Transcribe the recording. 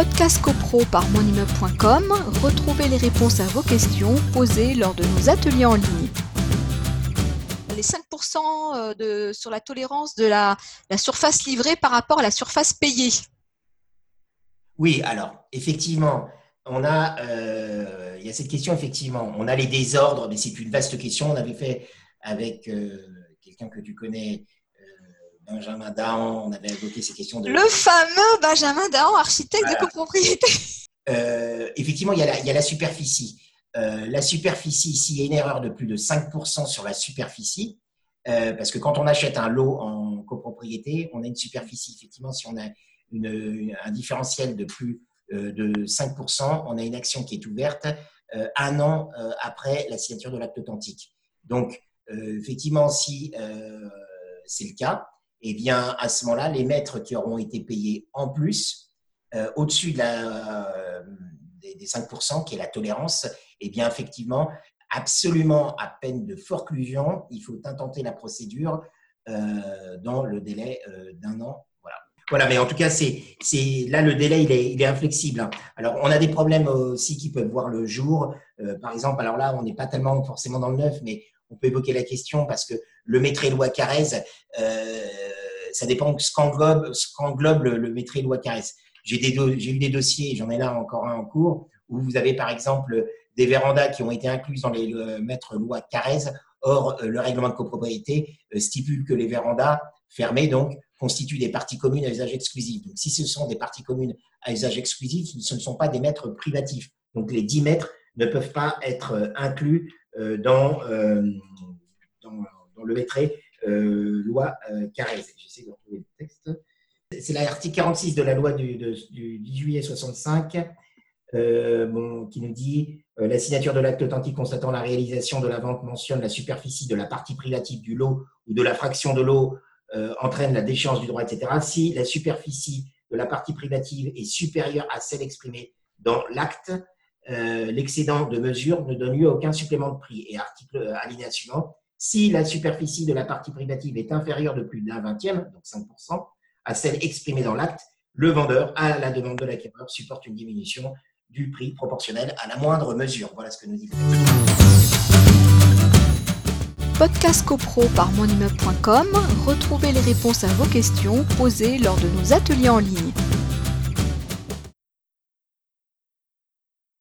Podcast CoPro par monimmeuble.com, retrouvez les réponses à vos questions posées lors de nos ateliers en ligne. Les 5% euh, de, sur la tolérance de la, la surface livrée par rapport à la surface payée. Oui, alors effectivement, on a, euh, il y a cette question effectivement. On a les désordres, mais c'est une vaste question. On avait fait avec euh, quelqu'un que tu connais, Benjamin Dahan, on avait évoqué ces questions de. Le fameux Benjamin Dahan, architecte de copropriété. Euh, effectivement, il y, a la, il y a la superficie. Euh, la superficie, s'il y a une erreur de plus de 5% sur la superficie, euh, parce que quand on achète un lot en copropriété, on a une superficie. Effectivement, si on a une, un différentiel de plus de 5%, on a une action qui est ouverte un an après la signature de l'acte authentique. Donc, effectivement, si c'est le cas, eh bien, à ce moment-là, les maîtres qui auront été payés en plus, euh, au-dessus euh, des, 5%, qui est la tolérance, eh bien, effectivement, absolument à peine de forclusion, il faut intenter la procédure euh, dans le délai d'un an. Voilà. voilà, mais en tout cas, c'est, là, le délai, il est, il est inflexible. Hein. Alors, on a des problèmes aussi qui peuvent voir le jour. par exemple, alors là, on n'est pas tellement forcément dans le neuf, mais on peut évoquer la question parce que le maître loi Carrez, euh, ça dépend ce qu'englobe, ce qu'englobe le, le maître loi Carrez. J'ai, eu des dossiers, j'en ai là encore un en cours, où vous avez par exemple des vérandas qui ont été inclus dans les maîtres loi Carrez. Or, euh, le règlement de copropriété euh, stipule que les vérandas fermées donc constituent des parties communes à usage exclusif. Donc, si ce sont des parties communes à usage exclusif, ce ne sont pas des mètres privatifs. Donc, les 10 mètres ne peuvent pas être inclus dans, dans le maîtret euh, loi euh, Carrez. J'essaie de retrouver le texte. C'est l'article 46 de la loi du, 10 juillet 65 euh, qui nous dit la signature de l'acte authentique constatant la réalisation de la vente mentionne la superficie de la partie privative du lot ou de la fraction de lot entraîne la déchéance du droit, etc. Si la superficie de la partie privative est supérieure à celle exprimée dans l'acte, l'excédent de mesure ne donne lieu à aucun supplément de prix. Et article alinéa suivant, si la superficie de la partie privative est inférieure de plus d'un vingtième, donc 5%, à celle exprimée dans l'acte, le vendeur, à la demande de l'acquéreur, supporte une diminution du prix proportionnel à la moindre mesure. Voilà ce que nous dit Podcast CoPro par monimmeuble.com, retrouvez les réponses à vos questions posées lors de nos ateliers en ligne.